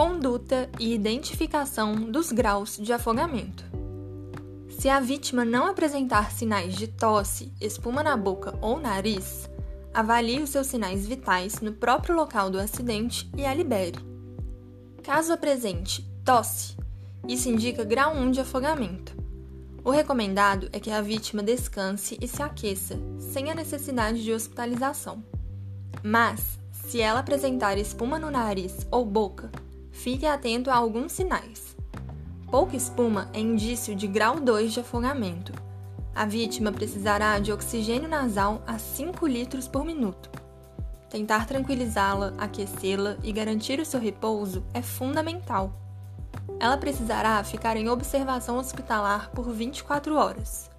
conduta e identificação dos graus de afogamento. Se a vítima não apresentar sinais de tosse, espuma na boca ou nariz, avalie os seus sinais vitais no próprio local do acidente e a libere. Caso apresente tosse, isso indica grau 1 de afogamento. O recomendado é que a vítima descanse e se aqueça, sem a necessidade de hospitalização. Mas, se ela apresentar espuma no nariz ou boca, fique atento a alguns sinais. Pouca espuma é indício de grau 2 de afogamento. A vítima precisará de oxigênio nasal a 5 litros por minuto. Tentar tranquilizá-la, aquecê-la e garantir o seu repouso é fundamental. Ela precisará ficar em observação hospitalar por 24 horas.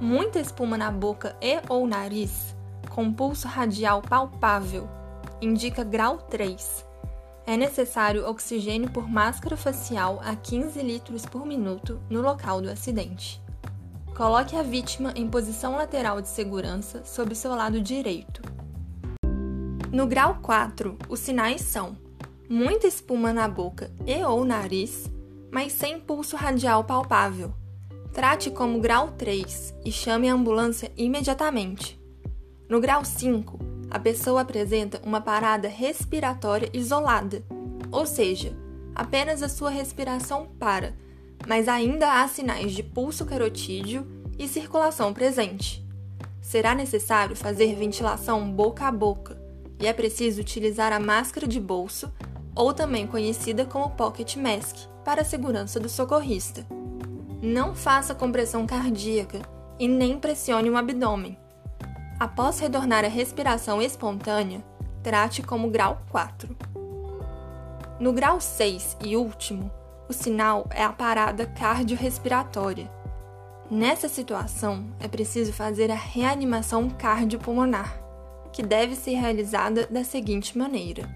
Muita espuma na boca e ou nariz, com pulso radial palpável, indica grau 3 é necessário oxigênio por máscara facial a 15 litros por minuto no local do acidente. Coloque a vítima em posição lateral de segurança sob seu lado direito. No grau 4, os sinais são muita espuma na boca e ou nariz, mas sem pulso radial palpável. Trate como grau 3 e chame a ambulância imediatamente. No grau 5, a pessoa apresenta uma parada respiratória isolada, ou seja, apenas a sua respiração para, mas ainda há sinais de pulso carotídeo e circulação presente. Será necessário fazer ventilação boca a boca e é preciso utilizar a máscara de bolso, ou também conhecida como pocket mask, para a segurança do socorrista. Não faça compressão cardíaca e nem pressione o abdômen Após retornar à respiração espontânea, trate como grau 4. No grau 6 e último, o sinal é a parada cardiorrespiratória. Nessa situação, é preciso fazer a reanimação cardiopulmonar, que deve ser realizada da seguinte maneira: